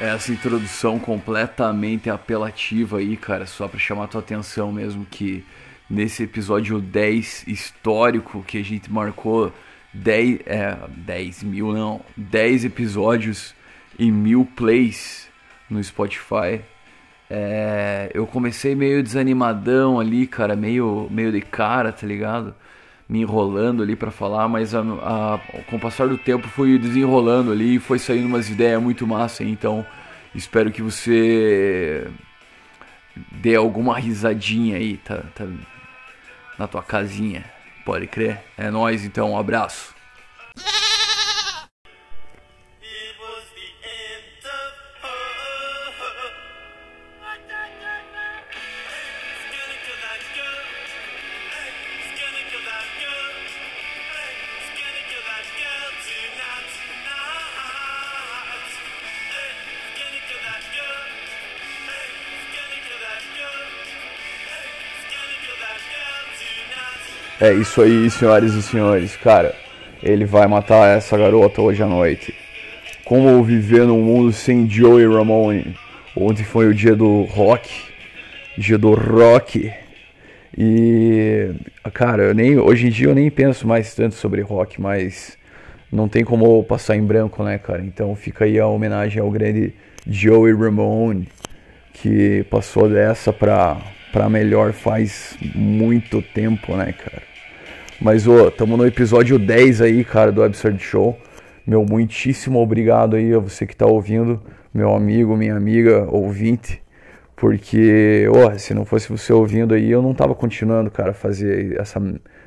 essa introdução completamente apelativa aí, cara, só para chamar tua atenção mesmo que nesse episódio 10 histórico que a gente marcou 10, é, 10 mil não, 10 episódios e mil plays no Spotify. É, eu comecei meio desanimadão ali, cara, meio, meio de cara, tá ligado? Me enrolando ali para falar, mas a, a, com o passar do tempo fui desenrolando ali e foi saindo umas ideias muito massa, então espero que você dê alguma risadinha aí, tá, tá na tua casinha, pode crer? É nós então, um abraço. É isso aí, senhoras e senhores. Cara, ele vai matar essa garota hoje à noite. Como viver num mundo sem Joey Ramone? Ontem foi o dia do rock, dia do rock. E, cara, eu nem, hoje em dia eu nem penso mais tanto sobre rock, mas não tem como passar em branco, né, cara? Então fica aí a homenagem ao grande Joey Ramone, que passou dessa pra, pra melhor faz muito tempo, né, cara? Mas, ô, estamos no episódio 10 aí, cara, do Absurd Show. Meu muitíssimo obrigado aí a você que está ouvindo, meu amigo, minha amiga, ouvinte. Porque, ó, se não fosse você ouvindo aí, eu não tava continuando, cara, fazer essa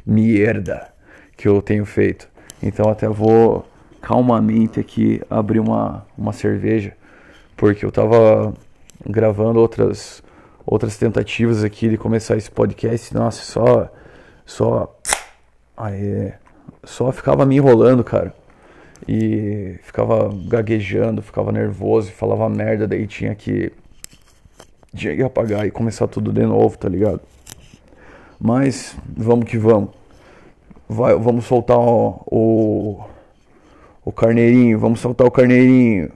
merda que eu tenho feito. Então até vou calmamente aqui abrir uma, uma cerveja, porque eu tava gravando outras outras tentativas aqui de começar esse podcast. Nossa, só só Aí só ficava me enrolando, cara. E ficava gaguejando, ficava nervoso, falava merda, daí tinha que. Tinha que apagar e começar tudo de novo, tá ligado? Mas vamos que vamos. Vai, vamos soltar o, o, o carneirinho, vamos soltar o carneirinho.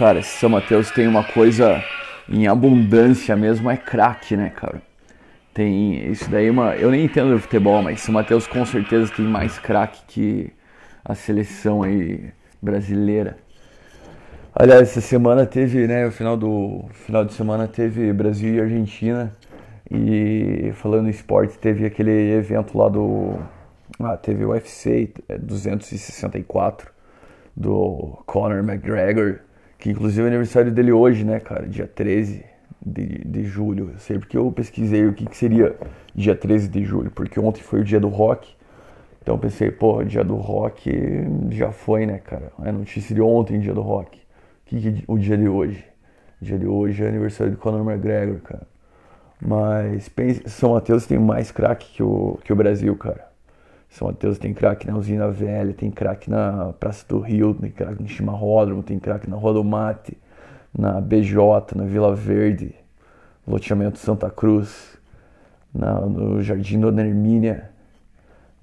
Cara, São Mateus tem uma coisa em abundância mesmo, é craque, né, cara? Tem isso daí, uma, eu nem entendo de futebol, mas São Mateus com certeza tem mais craque que a seleção aí brasileira. Aliás, essa semana teve, né, o final do final de semana teve Brasil e Argentina. E falando em esporte, teve aquele evento lá do ah, teve o UFC 264 do Conor McGregor que inclusive é aniversário dele hoje, né, cara? Dia 13 de, de julho. Eu sei porque eu pesquisei o que, que seria dia 13 de julho, porque ontem foi o dia do rock. Então eu pensei, pô, dia do rock já foi, né, cara? A notícia de ontem, dia do rock. O que, que é o dia de hoje? O dia de hoje é aniversário do Conor McGregor, cara. Mas pense, São Mateus tem mais craque que o, que o Brasil, cara. São Mateus tem craque na Usina Velha, tem craque na Praça do Rio, tem craque no Chimarródromo, tem craque na Rodomate, na BJ, na Vila Verde, loteamento Santa Cruz, na, no Jardim Dona Hermínia,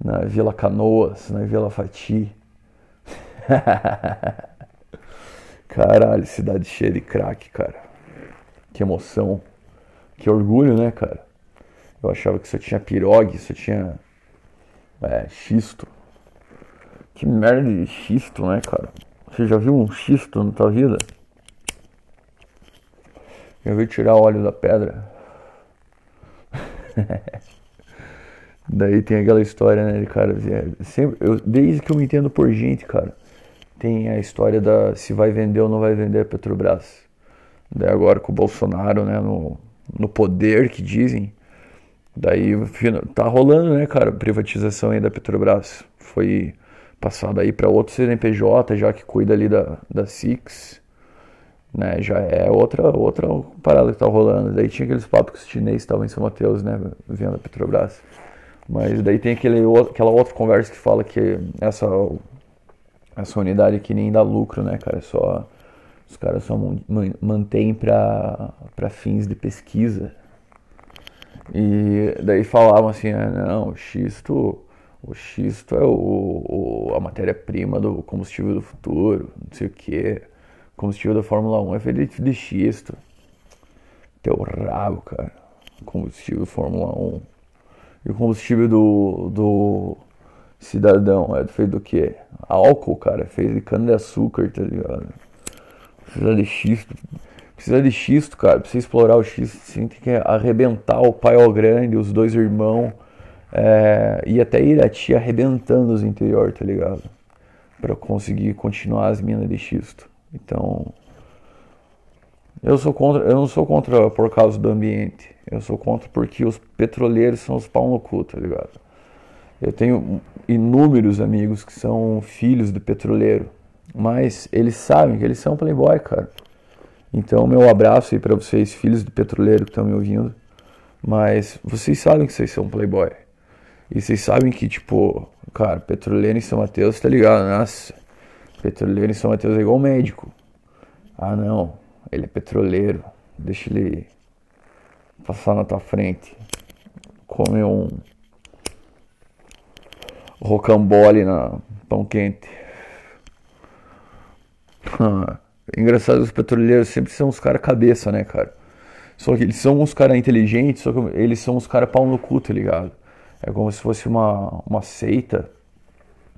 na Vila Canoas, na Vila Fati. Caralho, cidade cheia de craque, cara. Que emoção. Que orgulho, né, cara? Eu achava que só tinha pirogue, só tinha é, xisto. Que merda de xisto, né, cara? Você já viu um xisto na tua vida? Já viu tirar óleo da pedra? Daí tem aquela história, né, cara, é, sempre, eu, desde que eu me entendo por gente, cara, tem a história da se vai vender ou não vai vender a Petrobras. Daí agora com o Bolsonaro, né, no, no poder que dizem, Daí tá rolando, né, cara, privatização aí da Petrobras. Foi passado aí para outro CNPJ, já que cuida ali da, da Six, né, já é outra outra parada que tá rolando. Daí tinha aqueles papos que os chineses estavam em São Mateus, né, vendo a Petrobras. Mas daí tem aquele, aquela outra conversa que fala que essa essa unidade aqui nem dá lucro, né, cara? É só os caras só mantêm para fins de pesquisa. E daí falavam assim, ah, não, o xisto, o xisto é o, o a matéria-prima do combustível do futuro, não sei o que. Combustível da Fórmula 1 é feito de xisto. Teu rabo, cara. Combustível Fórmula 1. E o combustível do, do cidadão é feito do quê? Álcool, cara. É feito de cana-de-açúcar, tá ligado? Precisa de xisto. Precisa de xisto, cara. Precisa explorar o xisto. Você tem que arrebentar o pai ao grande, os dois irmãos. É, e até Irati arrebentando os interior, tá ligado? Pra conseguir continuar as minas de xisto. Então. Eu sou contra, eu não sou contra por causa do ambiente. Eu sou contra porque os petroleiros são os pau no cu, tá ligado? Eu tenho inúmeros amigos que são filhos de petroleiro, mas eles sabem que eles são playboy, cara. Então, meu abraço aí para vocês, filhos de petroleiro que estão me ouvindo. Mas vocês sabem que vocês são playboy. E vocês sabem que, tipo, cara, petroleiro em São Mateus, tá ligado? Nossa, petroleiro em São Mateus é igual médico. Ah, não, ele é petroleiro. Deixa ele passar na tua frente. Comer um rocambole na pão quente. Engraçado, os petroleiros sempre são os caras cabeça, né, cara? Só que eles são uns caras inteligentes, só que eles são uns caras pau no cu, tá ligado? É como se fosse uma, uma seita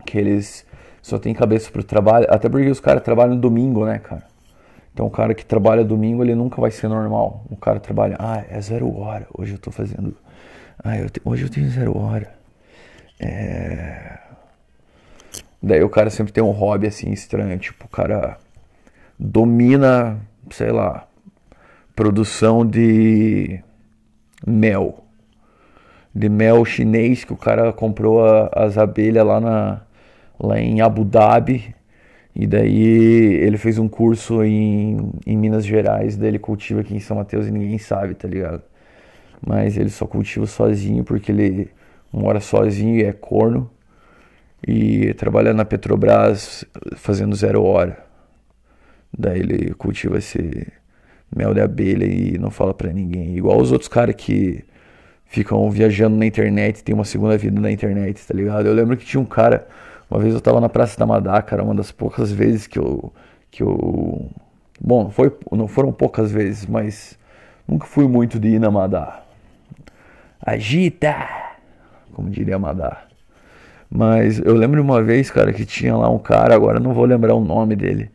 que eles só tem cabeça pro trabalho. Até porque os caras trabalham domingo, né, cara? Então o cara que trabalha domingo, ele nunca vai ser normal. O cara trabalha, ah, é zero hora. Hoje eu tô fazendo. Ah, eu te... hoje eu tenho zero hora. É... Daí o cara sempre tem um hobby assim estranho. Tipo, o cara domina, sei lá, produção de mel. De mel chinês que o cara comprou a, as abelhas lá, na, lá em Abu Dhabi e daí ele fez um curso em, em Minas Gerais, daí ele cultiva aqui em São Mateus e ninguém sabe, tá ligado? Mas ele só cultiva sozinho porque ele mora sozinho e é corno. E trabalha na Petrobras fazendo zero hora. Daí ele cultiva esse mel de abelha e não fala pra ninguém. Igual os outros caras que ficam viajando na internet, tem uma segunda vida na internet, tá ligado? Eu lembro que tinha um cara uma vez eu tava na Praça da Madá, cara, uma das poucas vezes que eu. Que eu bom, foi, não foram poucas vezes, mas nunca fui muito de ir na Madá. Agita! Como diria Madá. Mas eu lembro uma vez, cara, que tinha lá um cara, agora não vou lembrar o nome dele,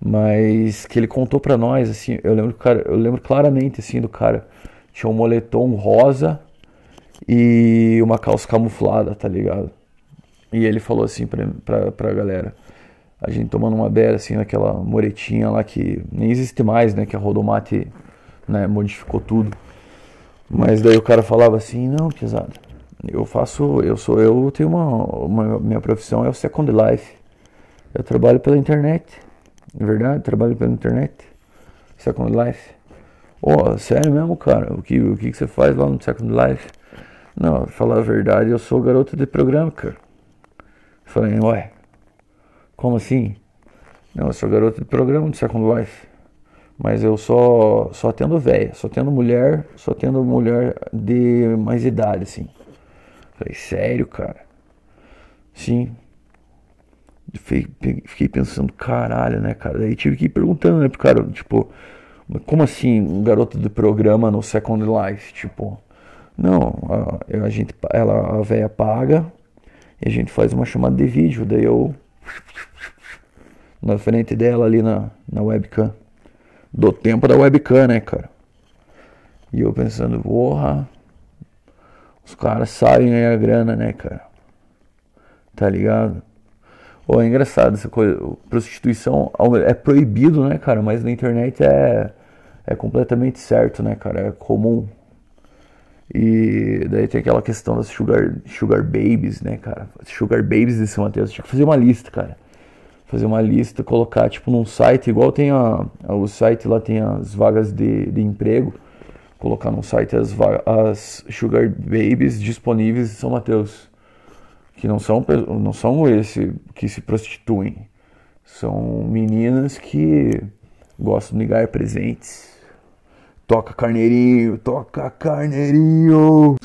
mas que ele contou pra nós, assim, eu lembro, cara, eu lembro claramente, assim, do cara. Tinha um moletom rosa e uma calça camuflada, tá ligado? E ele falou assim pra galera. A gente tomando uma beira assim naquela moretinha lá que nem existe mais, né? Que a Rodomate né, modificou tudo. Mas daí o cara falava assim, não, pesado. Eu faço, eu sou, eu tenho uma, uma minha profissão é o Second Life. Eu trabalho pela internet. É verdade, trabalho pela internet. Second Life. Oh, sério mesmo, cara? O que, o que você faz lá no Second Life? Não, falar a verdade, eu sou garoto de programa, cara. Falei, ué, como assim? Não, eu sou garoto de programa do Second Life. Mas eu só, só tendo velha, só tendo mulher, só tendo mulher de mais idade, assim. Falei, sério, cara? Sim. Fiquei pensando, caralho, né, cara? Daí tive que ir perguntando, né, pro cara, tipo, como assim um garoto de programa no Second Life? Tipo, não, a, a gente, ela, a velha paga, e a gente faz uma chamada de vídeo, daí eu na frente dela ali na, na webcam. Do tempo da webcam, né, cara? E eu pensando, porra, os caras sabem ganhar grana, né, cara? Tá ligado? Ou é engraçado essa coisa, prostituição é proibido, né, cara? Mas na internet é, é completamente certo, né, cara? É comum. E daí tem aquela questão das sugar, sugar babies, né, cara? Sugar babies de São Mateus. Tinha que fazer uma lista, cara. Fazer uma lista, colocar tipo num site, igual tem a, o site lá tem as vagas de, de emprego. Colocar num site as, as sugar babies disponíveis em São Mateus. Que não são, não são esse que se prostituem. São meninas que gostam de ganhar presentes. Toca carneirinho, toca carneirinho.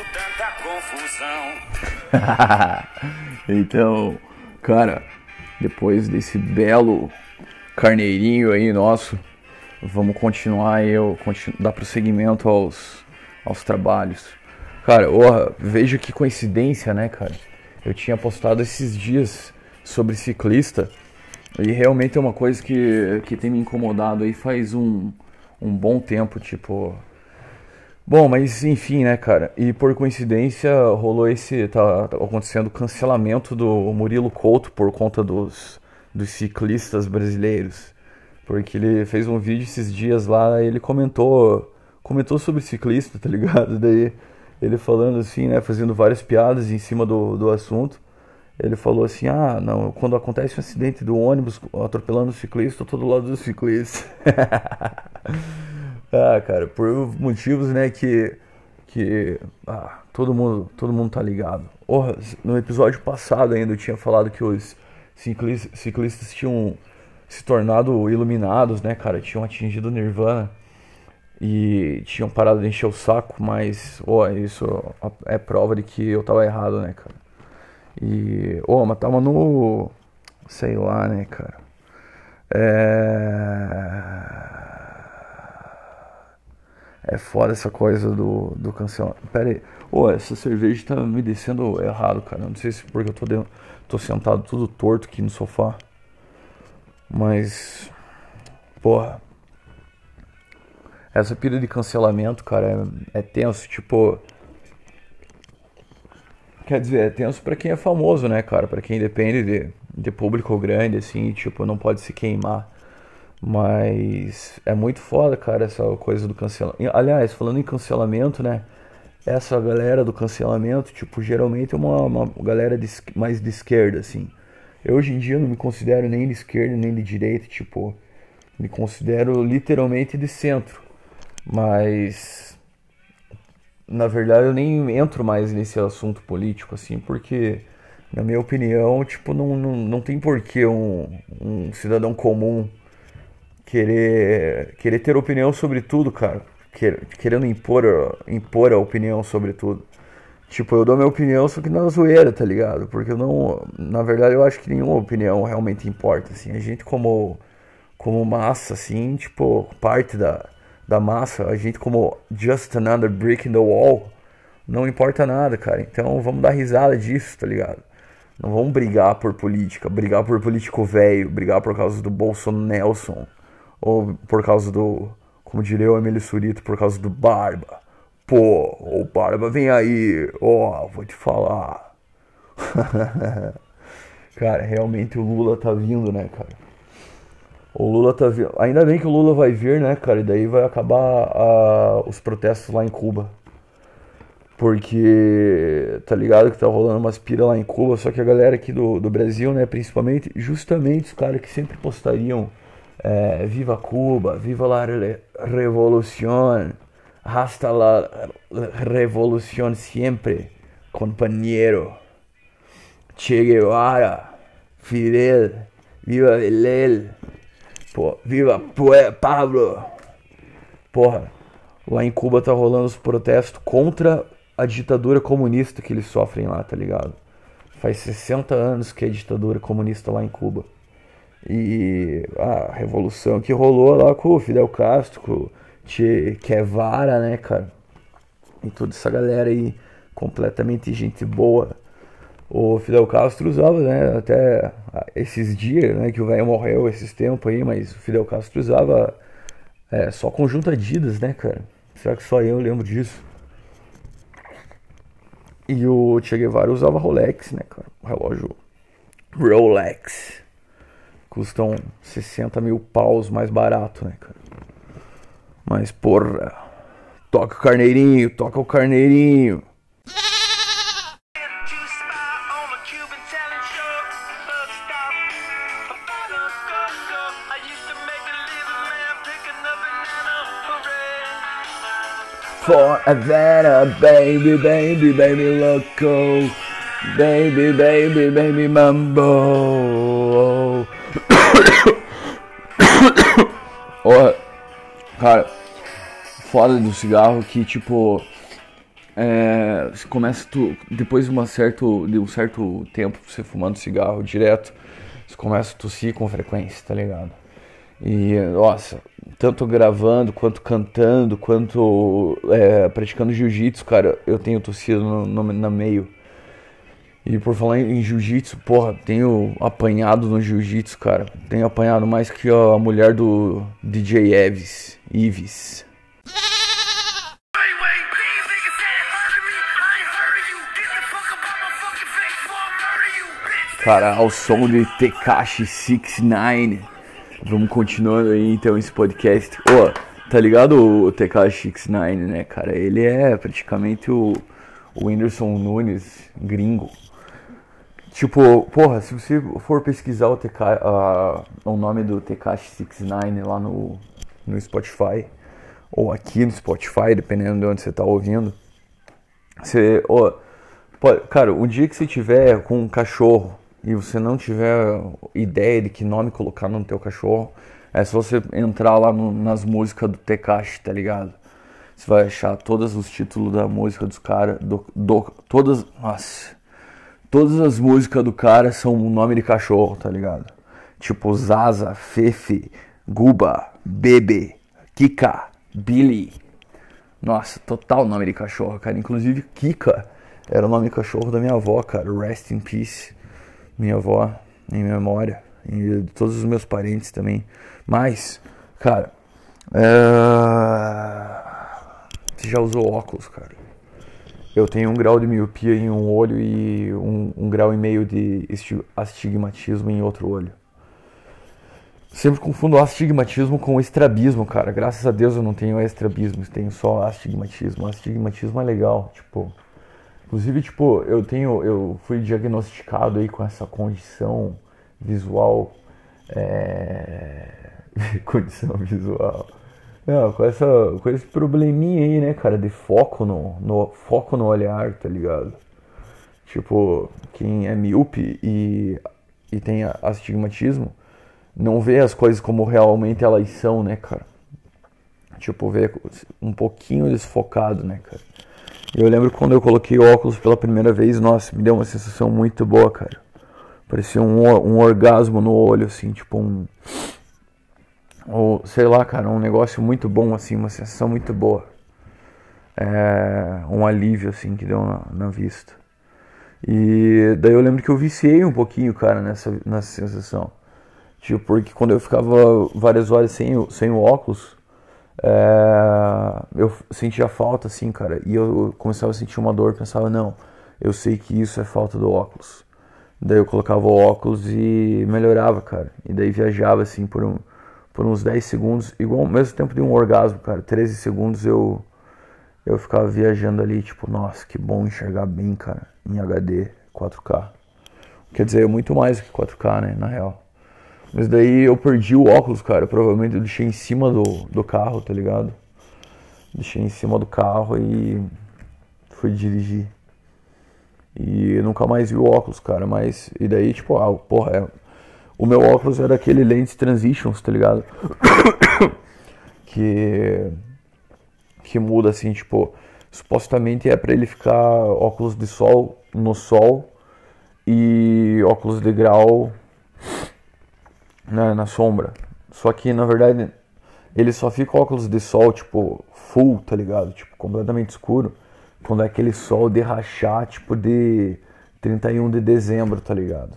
Visto tanta confusão. então, cara, depois desse belo carneirinho aí nosso, vamos continuar eu continu, dar prosseguimento aos, aos trabalhos. Cara, orra, veja que coincidência, né, cara? Eu tinha postado esses dias sobre ciclista e realmente é uma coisa que, que tem me incomodado aí faz um, um bom tempo, tipo. Bom, mas enfim, né, cara? E por coincidência rolou esse. Tá, tá acontecendo o cancelamento do Murilo Couto por conta dos, dos ciclistas brasileiros. Porque ele fez um vídeo esses dias lá, ele comentou. Comentou sobre ciclista, tá ligado? Daí ele falando assim, né? Fazendo várias piadas em cima do, do assunto. Ele falou assim: Ah, não, quando acontece um acidente do ônibus atropelando o ciclista, eu tô do lado do ciclista. ah, cara, por motivos, né, que. que ah, todo mundo, todo mundo tá ligado. Orra, no episódio passado ainda eu tinha falado que os ciclistas, ciclistas tinham se tornado iluminados, né, cara? Tinham atingido o Nirvana e tinham parado de encher o saco, mas, oh, isso é prova de que eu tava errado, né, cara? E, oh, mas tava no. Sei lá, né, cara? É. É foda essa coisa do, do cancelamento. Pera aí. Oh, essa cerveja tá me descendo errado, cara. Não sei se porque eu tô, dentro, tô sentado tudo torto aqui no sofá. Mas. Porra. Essa pira de cancelamento, cara, é, é tenso. Tipo. Quer dizer, é tenso pra quem é famoso, né, cara? Pra quem depende de, de público grande, assim, tipo, não pode se queimar. Mas é muito foda, cara, essa coisa do cancelamento. Aliás, falando em cancelamento, né? Essa galera do cancelamento, tipo, geralmente é uma, uma galera de, mais de esquerda, assim. Eu hoje em dia não me considero nem de esquerda nem de direita, tipo, me considero literalmente de centro. Mas na verdade eu nem entro mais nesse assunto político, assim, porque na minha opinião, tipo, não, não, não tem porquê um, um cidadão comum querer, querer ter opinião sobre tudo, cara. Querendo impor, impor a opinião sobre tudo. Tipo, eu dou minha opinião, só que na zoeira, tá ligado? Porque eu não. Na verdade, eu acho que nenhuma opinião realmente importa, assim. A gente, como, como massa, assim, tipo, parte da, da massa, a gente, como just another brick in the wall, não importa nada, cara. Então vamos dar risada disso, tá ligado? Não vamos brigar por política, brigar por político velho, brigar por causa do Bolsonaro Nelson, ou por causa do, como diria o Emílio Surito, por causa do Barba. Pô, o Barba vem aí, ó, oh, vou te falar. cara, realmente o Lula tá vindo, né, cara? O Lula tá vindo. Ainda bem que o Lula vai vir, né, cara? E daí vai acabar uh, os protestos lá em Cuba. Porque tá ligado que tá rolando umas pira lá em Cuba, só que a galera aqui do, do Brasil, né, principalmente, justamente os caras que sempre postariam é, Viva Cuba, Viva la Revolución, hasta la Revolución sempre, companheiro, Che Guevara, Fidel, Viva Belel, Viva Pablo. Porra, lá em Cuba tá rolando os protestos contra a ditadura comunista que eles sofrem lá, tá ligado? Faz 60 anos que é ditadura comunista lá em Cuba. E a revolução que rolou lá com o Fidel Castro, com o Che Guevara, né, cara? E toda essa galera aí, completamente gente boa. O Fidel Castro usava, né, até esses dias, né, que o velho morreu esses tempos aí, mas o Fidel Castro usava é, só conjunto Adidas, né, cara? Será que só eu lembro disso? E o Che Guevara usava Rolex, né, cara? relógio Rolex custam 60 mil paus mais barato, né, cara? Mas, porra, toca o carneirinho, toca o carneirinho. For a better baby, baby, baby loco, baby, baby, baby mambo. Cara, foda do cigarro que tipo é, começa tu, depois de, uma certo, de um certo tempo você fumando cigarro direto, você começa a tossir com frequência, tá ligado? E nossa, tanto gravando quanto cantando, quanto é, praticando jiu-jitsu, cara, eu tenho tossido no, no, no meio. E por falar em jiu-jitsu, porra, tenho apanhado no jiu-jitsu, cara. Tenho apanhado mais que a mulher do DJ Eves, Ives. Cara, ao som de Tekashi 69. Vamos continuando aí então esse podcast. Ô, oh, tá ligado o Tekashi 69, né, cara? Ele é praticamente o, o Whindersson Nunes gringo. Tipo, porra, se você for pesquisar o, TK, uh, o nome do Tekashi 69 lá no, no Spotify, ou aqui no Spotify, dependendo de onde você tá ouvindo, você, oh, pode, cara, um dia que você tiver com um cachorro e você não tiver ideia de que nome colocar no teu cachorro, é só você entrar lá no, nas músicas do Tekashi, tá ligado? Você vai achar todos os títulos da música dos caras, do, do, todas, nossa, todas as músicas do cara são o nome de cachorro, tá ligado? Tipo Zaza, Fefe, Guba, Bebe, Kika, Billy. Nossa, total nome de cachorro, cara. Inclusive Kika era o nome de cachorro da minha avó, cara. Rest in peace minha avó em memória e todos os meus parentes também. Mas, cara, é... você já usou óculos, cara? Eu tenho um grau de miopia em um olho e um, um grau e meio de astigmatismo em outro olho. Sempre confundo astigmatismo com estrabismo, cara. Graças a Deus eu não tenho estrabismo, tenho só astigmatismo. Astigmatismo é legal, tipo, Inclusive, tipo, eu tenho, eu fui diagnosticado aí com essa condição visual, é... condição visual, não, com essa, com esse probleminha aí, né, cara, de foco no, no foco no olhar, tá ligado? Tipo, quem é míope e, e tem astigmatismo, não vê as coisas como realmente elas são, né, cara? Tipo, vê um pouquinho desfocado, né, cara? Eu lembro quando eu coloquei óculos pela primeira vez, nossa, me deu uma sensação muito boa, cara. Parecia um, um orgasmo no olho, assim, tipo um. Ou, sei lá, cara, um negócio muito bom, assim, uma sensação muito boa. É, um alívio, assim, que deu na, na vista. E daí eu lembro que eu viciei um pouquinho, cara, nessa, nessa sensação. Tipo, porque quando eu ficava várias horas sem, sem o óculos, é, eu sentia falta, assim, cara, e eu começava a sentir uma dor, pensava, não, eu sei que isso é falta do óculos. Daí eu colocava o óculos e melhorava, cara. E daí viajava, assim, por, um, por uns 10 segundos, igual ao mesmo tempo de um orgasmo, cara. 13 segundos eu, eu ficava viajando ali, tipo, nossa, que bom enxergar bem, cara, em HD, 4K. Quer dizer, muito mais do que 4K, né, na real. Mas daí eu perdi o óculos, cara. Provavelmente eu deixei em cima do, do carro, tá ligado? Deixei em cima do carro e fui dirigir. E nunca mais vi o óculos, cara. Mas. E daí, tipo, ah, porra, é, o meu óculos era aquele Lens Transitions, tá ligado? que. Que muda assim, tipo. Supostamente é para ele ficar óculos de sol no sol e óculos de grau né, na sombra. Só que na verdade ele só fica óculos de sol, tipo, full, tá ligado? Tipo, completamente escuro. Quando é aquele sol de rachar, tipo, de 31 de dezembro, tá ligado?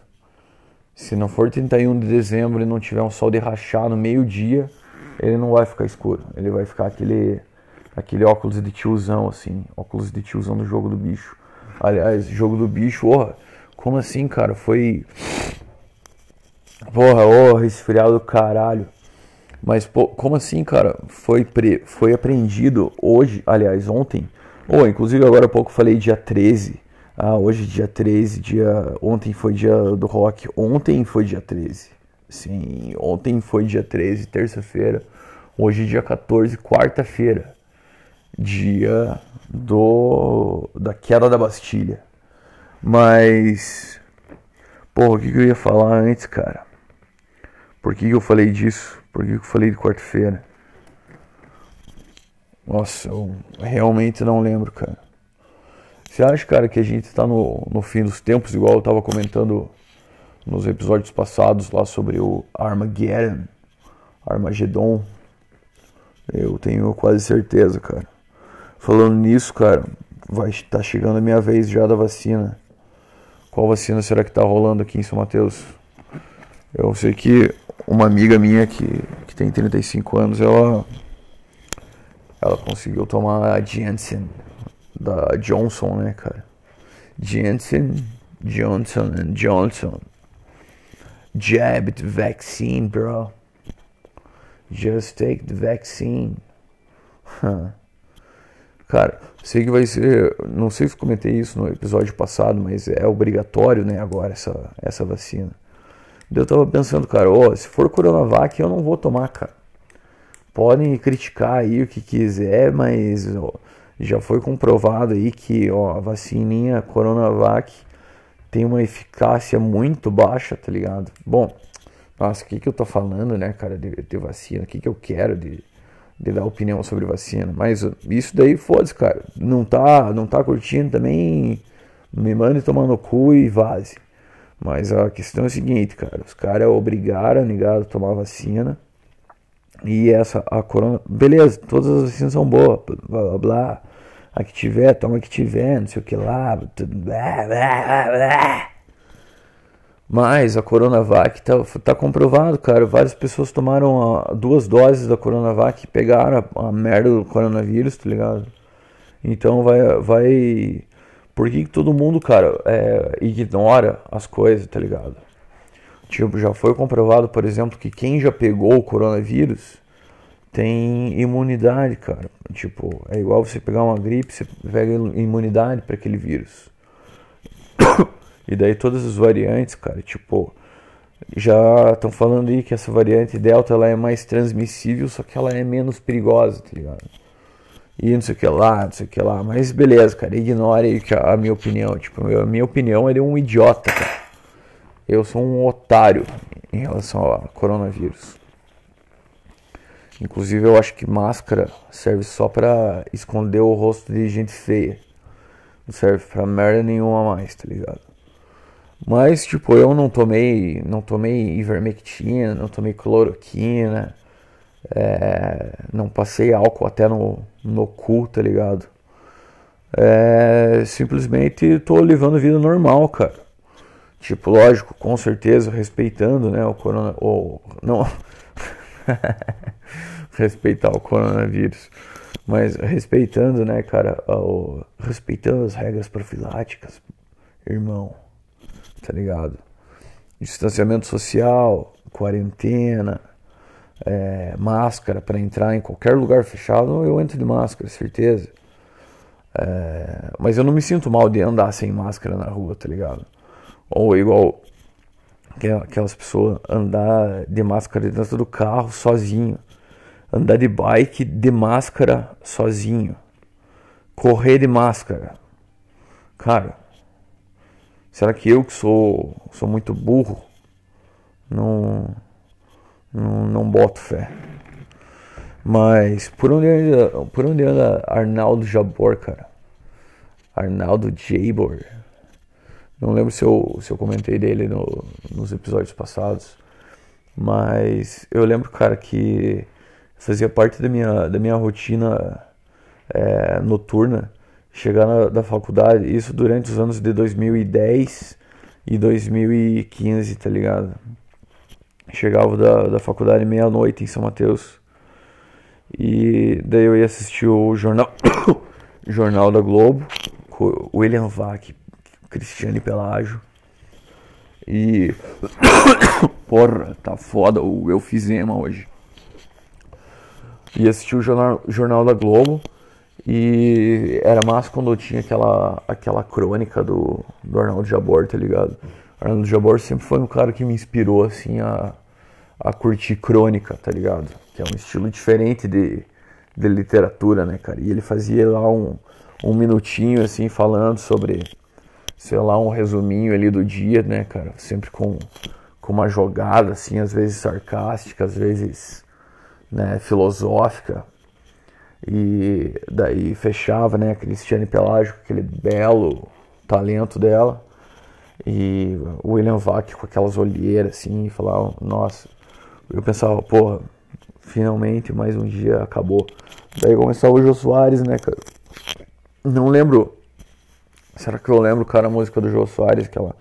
Se não for 31 de dezembro e não tiver um sol de rachar no meio-dia, ele não vai ficar escuro. Ele vai ficar aquele, aquele óculos de tiozão, assim. Óculos de tiozão do jogo do bicho. Aliás, jogo do bicho, porra, como assim, cara? Foi Porra, ô, oh, resfriado do caralho. Mas, pô, como assim, cara? Foi, pre... foi apreendido hoje, aliás, ontem. Ou, inclusive, agora há pouco falei dia 13. Ah, hoje dia 13, dia. Ontem foi dia do rock. Ontem foi dia 13. Sim, ontem foi dia 13, terça-feira. Hoje dia 14, quarta-feira. dia do da queda da Bastilha. Mas porra, o que, que eu ia falar antes, cara? Por que, que eu falei disso? Por que, que eu falei de quarta-feira? Nossa, eu realmente não lembro, cara. Você acha, cara, que a gente tá no, no fim dos tempos, igual eu tava comentando nos episódios passados lá sobre o Armageddon, Armagedon? Eu tenho quase certeza, cara. Falando nisso, cara, vai estar tá chegando a minha vez já da vacina. Qual vacina será que tá rolando aqui em São Mateus? Eu sei que uma amiga minha que, que tem 35 anos, ela ela conseguiu tomar a Janssen da Johnson, né, cara? Janssen, Johnson Johnson. Jabbed vaccine, bro. Just take the vaccine. Cara, sei que vai ser. Não sei se comentei isso no episódio passado, mas é obrigatório, né, agora essa, essa vacina. Eu tava pensando, cara, ó, se for Coronavac eu não vou tomar, cara. Podem criticar aí o que quiser, mas ó, já foi comprovado aí que ó, a vacininha Coronavac tem uma eficácia muito baixa, tá ligado? Bom, nossa, o que, que eu tô falando, né, cara, de, de vacina? O que, que eu quero de, de dar opinião sobre vacina? Mas isso daí, foda-se, cara. Não tá, não tá curtindo também, me mande tomar no cu e vaze. Mas a questão é a seguinte, cara, os caras obrigaram ligado, a tomar vacina. E essa, a corona, beleza, todas as vacinas são boas, blá blá blá. A que tiver, toma a que tiver, não sei o que lá. Blá, Mas a Coronavac tá, tá comprovado, cara. Várias pessoas tomaram a, duas doses da Coronavac e pegaram a, a merda do coronavírus, tá ligado? Então vai, vai por que, que todo mundo, cara, é, ignora as coisas, tá ligado? Tipo, já foi comprovado, por exemplo, que quem já pegou o coronavírus tem imunidade, cara. Tipo, é igual você pegar uma gripe, você pega imunidade para aquele vírus. e daí todas as variantes, cara, tipo, já estão falando aí que essa variante Delta ela é mais transmissível, só que ela é menos perigosa, tá ligado? e não sei o que lá, não sei o que lá. Mas beleza, cara, ignore a, a minha opinião. Tipo, a minha opinião é de um idiota, cara. Eu sou um otário em relação ao coronavírus. Inclusive, eu acho que máscara serve só pra esconder o rosto de gente feia. Não serve pra merda nenhuma mais, tá ligado? Mas, tipo, eu não tomei, não tomei ivermectina, não tomei cloroquina, é, não passei álcool até no, no cu, tá ligado? É, simplesmente tô levando vida normal, cara. Tipo, lógico, com certeza, respeitando, né, o corona... O, não... respeitar o coronavírus. Mas respeitando, né, cara, respeitando as regras profiláticas, irmão, tá ligado? Distanciamento social, quarentena, é, máscara para entrar em qualquer lugar fechado, eu entro de máscara, certeza. É, mas eu não me sinto mal de andar sem máscara na rua, tá ligado? Ou igual aquelas pessoas andar de máscara dentro do carro sozinho, andar de bike de máscara sozinho, correr de máscara. Cara, será que eu que sou, sou muito burro? Não não, não boto fé. Mas por onde anda, por onde anda Arnaldo Jabor, cara? Arnaldo Jabor. Não lembro se eu, se eu comentei dele no, nos episódios passados. Mas eu lembro, cara, que fazia parte da minha, da minha rotina é, noturna chegar na, da faculdade. Isso durante os anos de 2010 e 2015, tá ligado? Chegava da, da faculdade meia-noite em São Mateus. E daí eu ia assistir o jornal, jornal da Globo, com William Vac, Cristiane Pelágio. E. Porra, tá foda o Eufizema hoje. E assisti o jornal, jornal da Globo. E era massa quando eu tinha aquela, aquela crônica do, do Arnaldo Jabor, tá ligado? Arnaldo Jabor sempre foi um cara que me inspirou, assim, a, a curtir crônica, tá ligado? Que é um estilo diferente de, de literatura, né, cara? E ele fazia lá um, um minutinho, assim, falando sobre, sei lá, um resuminho ali do dia, né, cara? Sempre com, com uma jogada, assim, às vezes sarcástica, às vezes né, filosófica. E daí fechava, né, a Cristiane Pelágio, aquele belo talento dela. E o William Vac com aquelas olheiras, assim, e falava, nossa. Eu pensava, porra, finalmente mais um dia acabou. Daí começava o Jô Soares, né, cara? Não lembro. Será que eu lembro, cara, a música do Jô Soares, aquela.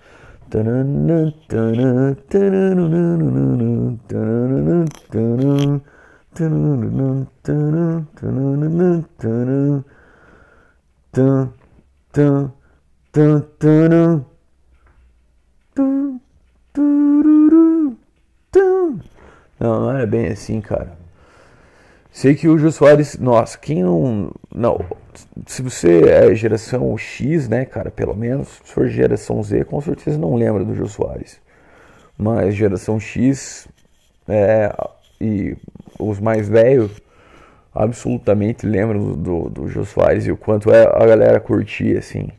Não, não era bem assim, cara. Sei que o Jô Soares, nossa, quem não. Não, se você é geração X, né, cara, pelo menos, se for geração Z, com certeza não lembra do Jô Soares. Mas geração X é, e os mais velhos absolutamente lembram do, do, do Jô Soares e o quanto é, a galera curtia, assim.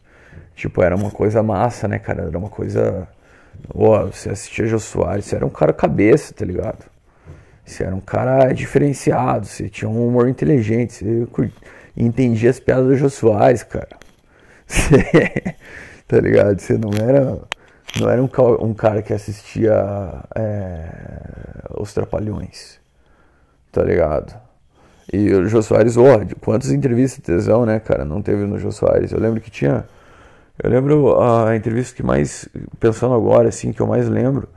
Tipo, era uma coisa massa, né, cara? Era uma coisa. Ó, você assistia Jô Soares, você era um cara cabeça, tá ligado? Você era um cara diferenciado, você tinha um humor inteligente, você entendia as piadas do Jô Soares, cara. Você, tá ligado? Você não era, não era um, um cara que assistia é, Os Trapalhões, tá ligado? E o Jô Soares, ó, oh, quantas entrevistas tesão, né, cara, não teve no Jô Soares. Eu lembro que tinha. Eu lembro a entrevista que mais. Pensando agora, assim, que eu mais lembro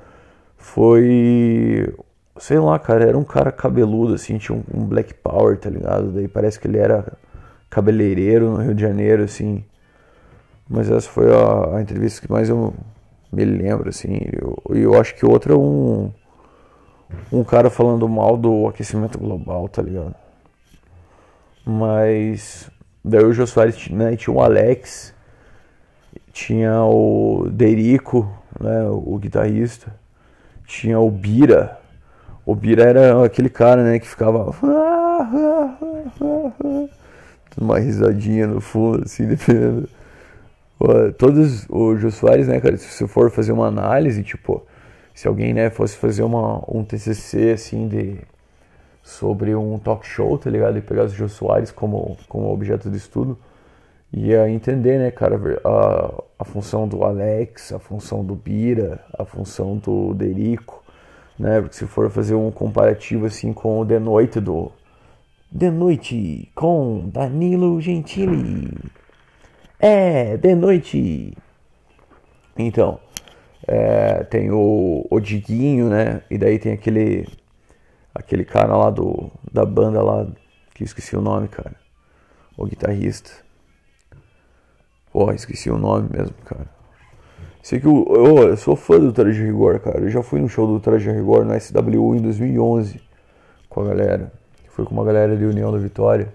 foi sei lá, cara, era um cara cabeludo, assim, tinha um, um, Black Power, tá ligado? Daí parece que ele era cabeleireiro no Rio de Janeiro, assim. Mas essa foi a, a entrevista que mais eu me lembro, assim. E eu, eu, acho que outra é um, um cara falando mal do aquecimento global, tá ligado? Mas daí o Soares né, tinha o Alex, tinha o Derico, né, o, guitarrista, tinha o Bira, o Bira era aquele cara, né, que ficava. Uma risadinha no fundo, assim, dependendo. Todos, o Jô Soares, né, cara, se você for fazer uma análise, tipo, se alguém, né, fosse fazer uma, um TCC, assim, de, sobre um talk show, tá ligado? E pegar os Soares como, como objeto de estudo, ia entender, né, cara, a, a função do Alex, a função do Bira, a função do Derico, né? Porque se for fazer um comparativo assim com o The Noite do The Noite com Danilo Gentili. É, The Noite. Então, é, tem o, o Diguinho, né? E daí tem aquele aquele cara lá do da banda lá que esqueci o nome, cara. O guitarrista. Porra, esqueci o nome mesmo, cara. Sei que eu, eu, eu, sou fã do Traje Rigor, cara. Eu já fui no show do Traje Rigor no SWU em 2011 com a galera. Foi com uma galera de União da Vitória.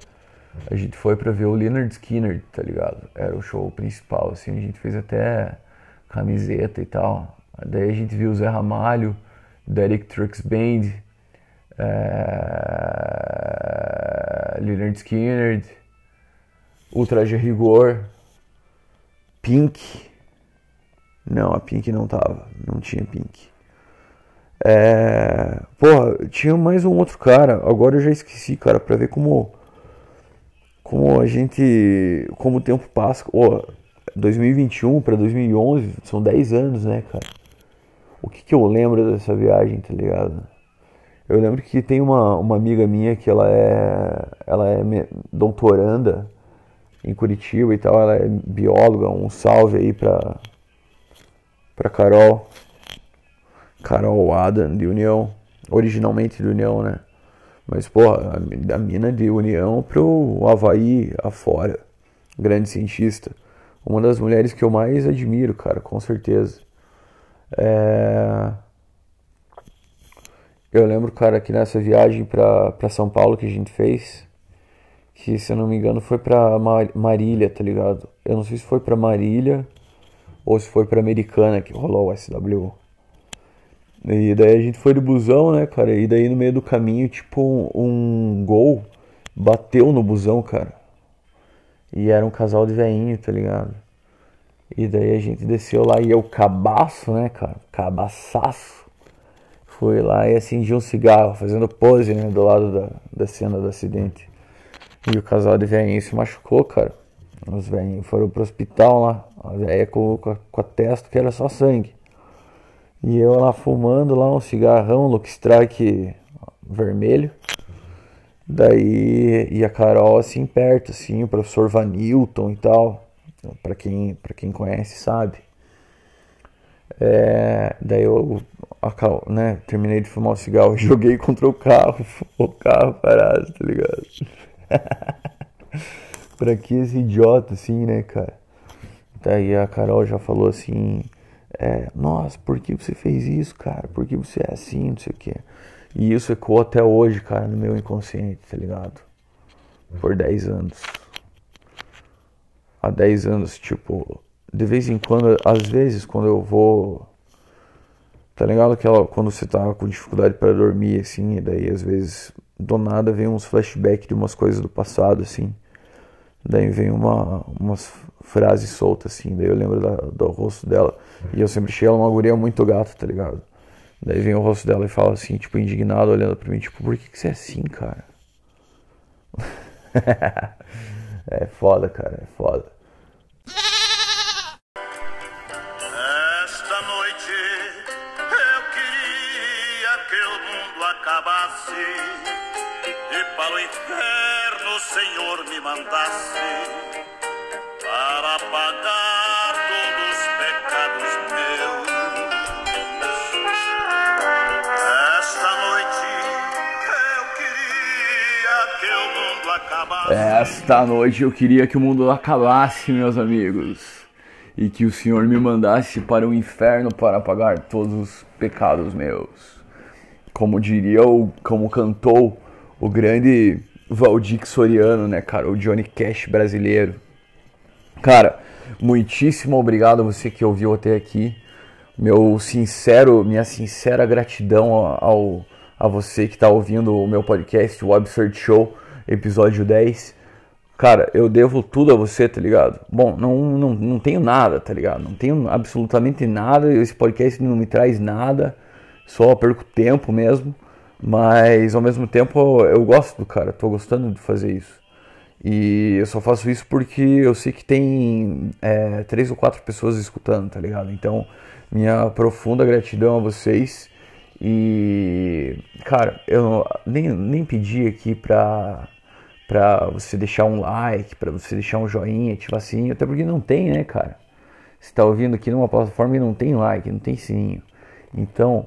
A gente foi pra ver o Leonard Skinner, tá ligado? Era o show principal, assim. A gente fez até camiseta e tal. Daí a gente viu o Zé Ramalho, Derek Trucks Band, é... Leonard Skinner, Ultra Rigor, Pink. Não, a Pink não tava. Não tinha Pink. É... Porra, tinha mais um outro cara. Agora eu já esqueci, cara, pra ver como. Como a gente. Como o tempo passa. Oh, 2021 pra 2011 são 10 anos, né, cara? O que, que eu lembro dessa viagem, tá ligado? Eu lembro que tem uma, uma amiga minha que ela é. Ela é doutoranda em Curitiba e tal. Ela é bióloga. Um salve aí pra para Carol. Carol Adam de União, originalmente de União, né? Mas, porra, da mina de União pro Havaí afora. Grande cientista. Uma das mulheres que eu mais admiro, cara, com certeza. É... Eu lembro, cara, que nessa viagem pra São Paulo que a gente fez, que se eu não me engano foi pra Marília, tá ligado? Eu não sei se foi pra Marília ou se foi pra Americana que rolou o SW. E daí a gente foi de busão, né, cara? E daí no meio do caminho, tipo, um, um gol bateu no busão, cara. E era um casal de veinho, tá ligado? E daí a gente desceu lá e eu cabaço, né, cara? Cabaçaço. Fui lá e acendi um cigarro, fazendo pose, né, do lado da, da cena do acidente. E o casal de veinho se machucou, cara. Os velhinhos foram pro hospital lá. A velha com, com, com a testa que era só sangue. E eu lá fumando lá um cigarrão, Luke Strike vermelho. Daí, e a Carol assim perto, assim, o professor Vanilton e tal. Pra quem, pra quem conhece, sabe. É, daí eu né, terminei de fumar o cigarro, joguei contra o carro, o carro parado, tá ligado? pra que esse idiota assim, né, cara? Daí a Carol já falou assim: é, Nossa, por que você fez isso, cara? Por que você é assim? Não sei o que. E isso ecoou até hoje, cara, no meu inconsciente, tá ligado? Por 10 anos. Há 10 anos, tipo, de vez em quando, às vezes, quando eu vou. Tá ligado? Aquela, quando você tá com dificuldade para dormir, assim, e daí às vezes do nada vem uns flashbacks de umas coisas do passado, assim. Daí vem uma, umas frases soltas, assim. Daí eu lembro da, do rosto dela. E eu sempre achei ela uma guria muito gata, tá ligado? Daí vem o rosto dela e fala assim, tipo, indignado, olhando pra mim, tipo, por que, que você é assim, cara? é foda, cara, é foda. Esta noite eu queria que o mundo acabasse, meus amigos, e que o Senhor me mandasse para o inferno para pagar todos os pecados meus. Como diria o, como cantou o grande Valdir Soriano, né, cara, o Johnny Cash brasileiro. Cara, muitíssimo obrigado a você que ouviu até aqui. Meu sincero, minha sincera gratidão ao, a você que está ouvindo o meu podcast, o Absurd Show, episódio 10. Cara, eu devo tudo a você, tá ligado? Bom, não, não, não tenho nada, tá ligado? Não tenho absolutamente nada. Esse podcast não me traz nada. Só perco tempo mesmo. Mas ao mesmo tempo eu gosto cara, tô gostando de fazer isso. E eu só faço isso porque eu sei que tem é, três ou quatro pessoas escutando, tá ligado? Então, minha profunda gratidão a vocês. E, cara, eu nem, nem pedi aqui pra, pra você deixar um like, pra você deixar um joinha, ativar sininho, até porque não tem, né, cara? Você tá ouvindo aqui numa plataforma que não tem like, não tem sininho. Então,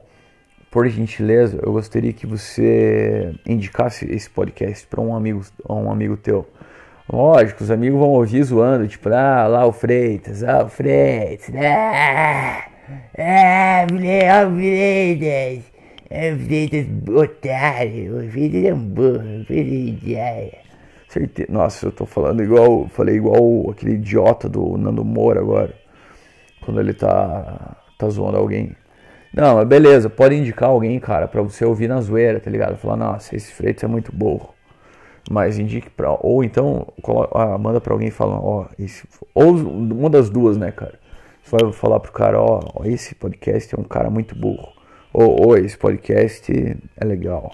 por gentileza, eu gostaria que você indicasse esse podcast para um amigo, um amigo teu. Lógico, os amigos vão ouvir zoando, tipo, ah, lá o Freitas, ah, o Freitas, ah, ah, o Freitas, ah, o Freitas, otário, o Freitas é um burro, o Freitas é. Certeza. Nossa, eu tô falando igual, falei igual aquele idiota do Nando Moura agora, quando ele tá, tá zoando alguém. Não, mas beleza, pode indicar alguém, cara, pra você ouvir na zoeira, tá ligado? Falar, nossa, esse Freitas é muito burro. Mas indique pra. Ou então ah, manda pra alguém e fala, ó, esse. Ou uma das duas, né, cara? Você vai falar pro cara, ó, esse podcast é um cara muito burro. Ou, ou esse podcast é legal.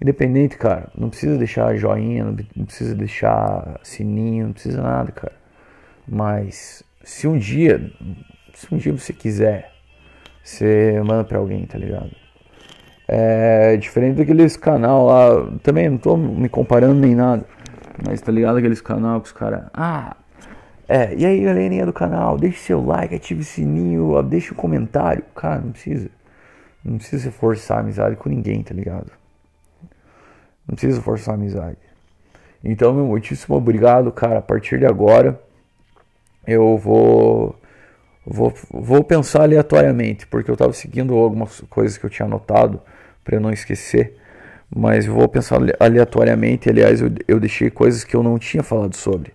Independente, cara, não precisa deixar joinha, não precisa deixar sininho, não precisa nada, cara. Mas se um dia, se um dia você quiser você manda pra alguém, tá ligado? É diferente daqueles canal lá, também não tô me comparando nem nada, mas tá ligado aqueles canal que os caras, ah, é, e aí galerinha do canal, deixe seu like, ative o sininho, deixe um comentário, cara, não precisa, não precisa forçar amizade com ninguém, tá ligado? Não precisa forçar amizade. Então, meu muitíssimo obrigado, cara, a partir de agora eu vou Vou, vou pensar aleatoriamente, porque eu estava seguindo algumas coisas que eu tinha anotado para não esquecer. Mas vou pensar aleatoriamente. Aliás, eu, eu deixei coisas que eu não tinha falado sobre.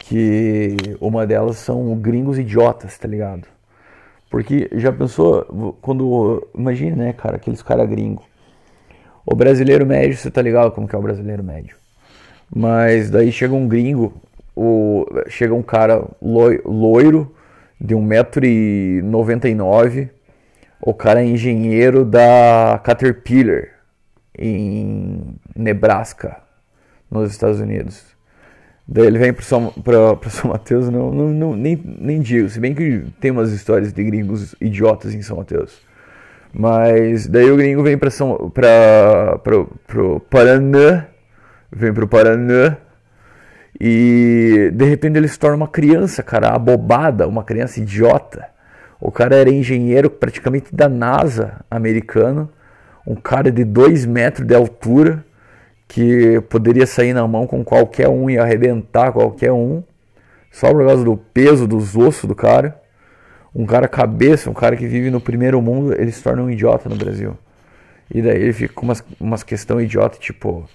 Que uma delas são gringos idiotas, tá ligado? Porque já pensou, quando. Imagina, né, cara, aqueles caras gringos. O brasileiro médio, você tá ligado como que é o brasileiro médio? Mas daí chega um gringo, o, chega um cara loi- loiro, de 1,99m. O cara é engenheiro da Caterpillar, em Nebraska, nos Estados Unidos. Daí ele vem para São, pra, pra São Mateus, não, não, não, nem, nem digo, se bem que tem umas histórias de gringos idiotas em São Mateus. Mas daí o gringo vem para São para pro, pro Paraná, vem pro Paraná e de repente ele se torna uma criança, cara, abobada, uma criança idiota. O cara era engenheiro praticamente da NASA americano, um cara de 2 metros de altura que poderia sair na mão com qualquer um e arrebentar qualquer um, só por causa do peso dos ossos do cara. Um cara cabeça, um cara que vive no primeiro mundo, ele se torna um idiota no Brasil. E daí ele fica com umas, umas questões idiota, tipo,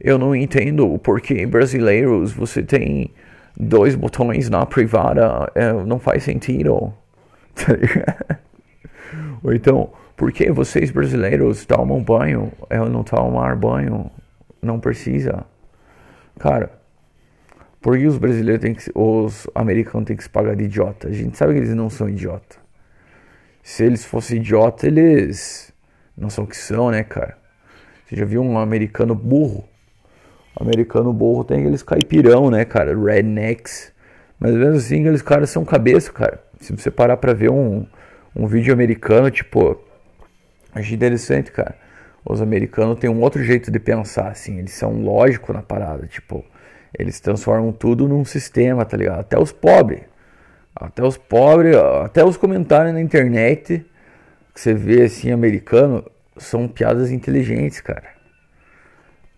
eu não entendo o porquê brasileiros você tem dois botões na privada, é, não faz sentido. Tá? Ou então, por que vocês brasileiros tomam banho? Eu não tomar banho, não precisa. Cara, por que os brasileiros têm que os americanos têm que se pagar de idiota? A gente sabe que eles não são idiota. Se eles fossem idiota, eles não são o que são, né, cara? Você já viu um americano burro? Americano burro tem aqueles caipirão, né, cara? Rednecks. Mas mesmo assim, aqueles caras são cabeça, cara. Se você parar pra ver um, um vídeo americano, tipo, achei interessante, cara. Os americanos têm um outro jeito de pensar, assim. Eles são lógicos na parada, tipo, eles transformam tudo num sistema, tá ligado? Até os pobres. Até os pobres, até os comentários na internet que você vê assim, americano, são piadas inteligentes, cara.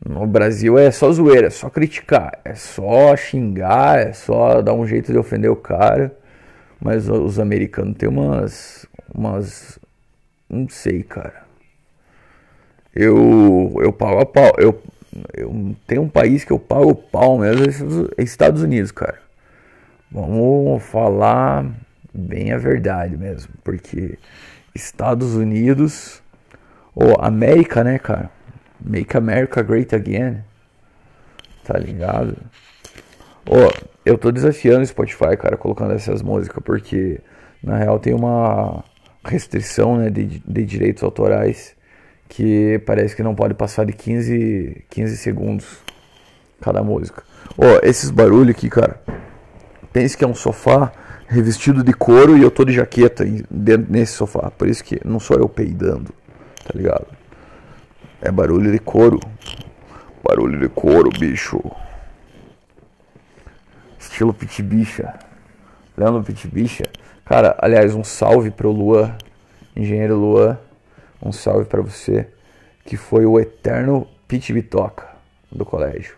No Brasil é só zoeira, é só criticar, é só xingar, é só dar um jeito de ofender o cara. Mas os americanos têm umas. umas. não sei, cara. Eu. eu pago a pau. Eu, eu tenho um país que eu pago pau mesmo, é Estados Unidos, cara. Vamos falar bem a verdade mesmo, porque Estados Unidos, ou América, né, cara? Make America Great Again. Tá ligado? Ô, eu tô desafiando o Spotify, cara, colocando essas músicas, porque na real tem uma restrição, né, de, de direitos autorais que parece que não pode passar de 15, 15 segundos cada música. Ô, esses barulhos aqui, cara. Pense que é um sofá revestido de couro e eu tô de jaqueta dentro nesse sofá. Por isso que não sou eu peidando, tá ligado? É barulho de couro. Barulho de couro, bicho. Estilo Pit Bicha. Lembra do Pit Bicha? Cara, aliás, um salve pro Luan, engenheiro Luan. Um salve pra você, que foi o eterno Pit Bitoca do colégio.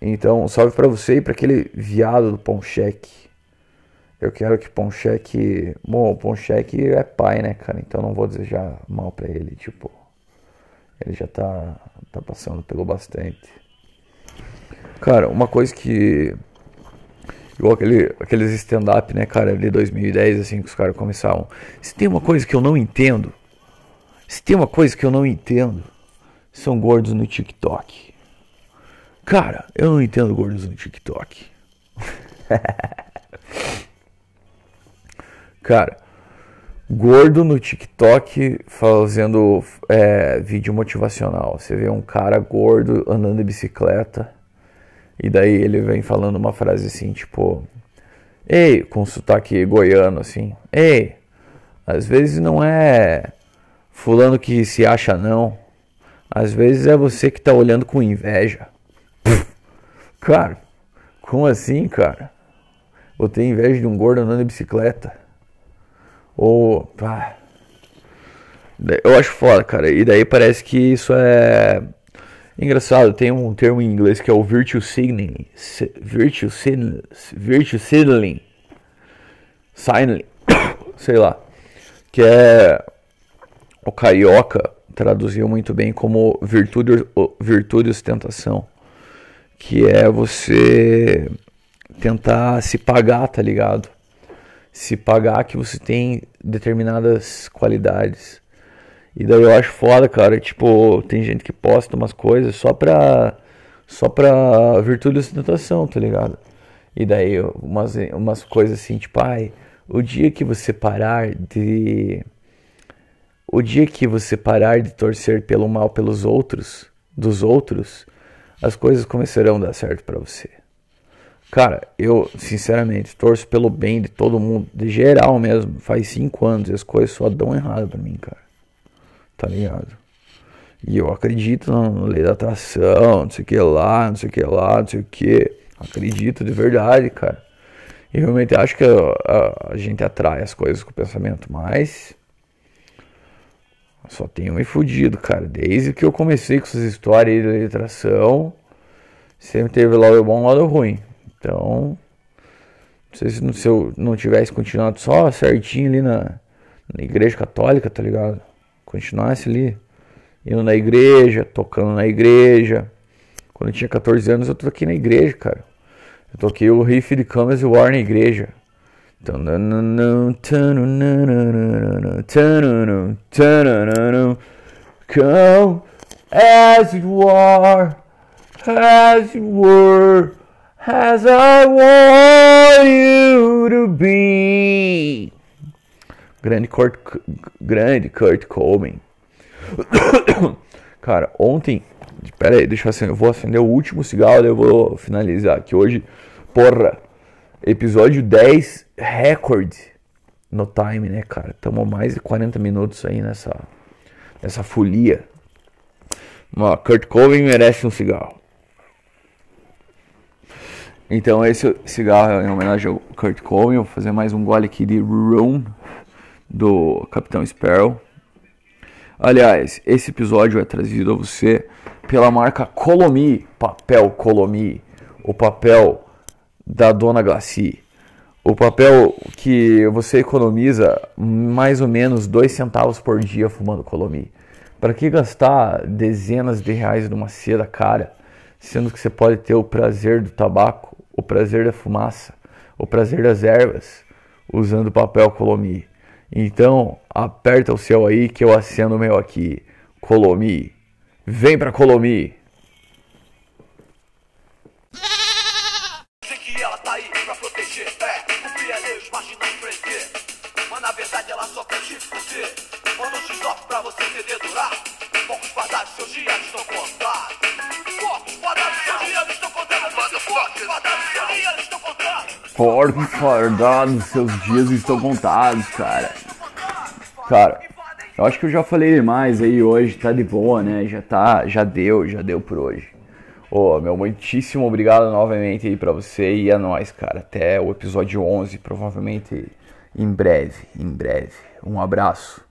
Então, um salve pra você e pra aquele viado do Poncheque. Eu quero que Poncheque. Bom, o Poncheque é pai, né, cara? Então não vou desejar mal pra ele. Tipo, ele já tá, tá passando pelo bastante. Cara, uma coisa que. Igual aquele, aqueles stand-up, né, cara, de 2010, assim, que os caras começavam. Se tem uma coisa que eu não entendo. Se tem uma coisa que eu não entendo. São gordos no TikTok. Cara, eu não entendo gordos no TikTok. Cara, gordo no TikTok fazendo é, vídeo motivacional. Você vê um cara gordo andando de bicicleta e daí ele vem falando uma frase assim, tipo, ei, com sotaque goiano assim, ei, às vezes não é fulano que se acha não, às vezes é você que tá olhando com inveja. Cara, como assim, cara? Vou ter inveja de um gordo andando de bicicleta? Ou. pá. Eu acho foda, cara. E daí parece que isso é. Engraçado, tem um termo em inglês que é o virtue signaling. si- Virtue signaling. Virtue signaling. Signaling. Sei lá. Que é. O carioca traduziu muito bem como virtude, virtude e ostentação. Que é você tentar se pagar, tá ligado? Se pagar que você tem determinadas qualidades. E daí eu acho foda, cara. Tipo, tem gente que posta umas coisas só pra. só pra virtude da ostentação, tá ligado? E daí umas, umas coisas assim, tipo, ai, o dia que você parar de. O dia que você parar de torcer pelo mal pelos outros, dos outros, as coisas começarão a dar certo para você. Cara, eu sinceramente torço pelo bem de todo mundo, de geral mesmo. Faz cinco anos e as coisas só dão errado pra mim, cara. Tá ligado? E eu acredito na lei da atração, não sei o que lá, não sei o que lá, não sei o que. Acredito de verdade, cara. E realmente acho que a, a, a, gente atrai as coisas com o pensamento, mas. Só tenho me fudido, cara. Desde que eu comecei com essas histórias de atração, sempre teve lado bom e lado ruim. Então. Não sei se, se eu não tivesse continuado só certinho ali na, na igreja católica, tá ligado? Continuasse ali indo na igreja, tocando na igreja. Quando eu tinha 14 anos, eu toquei na igreja, cara. Eu toquei o riff de Camas e War na igreja. Come as you are, as you were, as I want you to be. Grande Kurt, grande Kurt Cobain. Cara, ontem. Pera aí, deixa eu acender. Eu vou acender o último cigarro, eu vou finalizar. Que hoje, porra, episódio 10, recorde no time, né, cara? Tamo mais de 40 minutos aí nessa, nessa folia. Ó, Kurt Cobain merece um cigarro. Então esse cigarro é em homenagem ao Kurt Cobain. Vou fazer mais um gole aqui de Rum do Capitão Sparrow. Aliás, esse episódio é trazido a você pela marca Colomi, papel Colomi, o papel da Dona Glaci. O papel que você economiza mais ou menos 2 centavos por dia fumando Colomi. Para que gastar dezenas de reais numa seda cara, sendo que você pode ter o prazer do tabaco, o prazer da fumaça, o prazer das ervas usando papel Colomi? Então, aperta o seu aí que eu acendo o meu aqui. Colomi. Vem pra Colomi. Porcos fardados, seus dias estão contados, cara. Cara, eu acho que eu já falei demais aí hoje, tá de boa, né? Já tá, já deu, já deu por hoje. Ô, meu, muitíssimo obrigado novamente aí pra você e a nós, cara. Até o episódio 11, provavelmente em breve, em breve. Um abraço.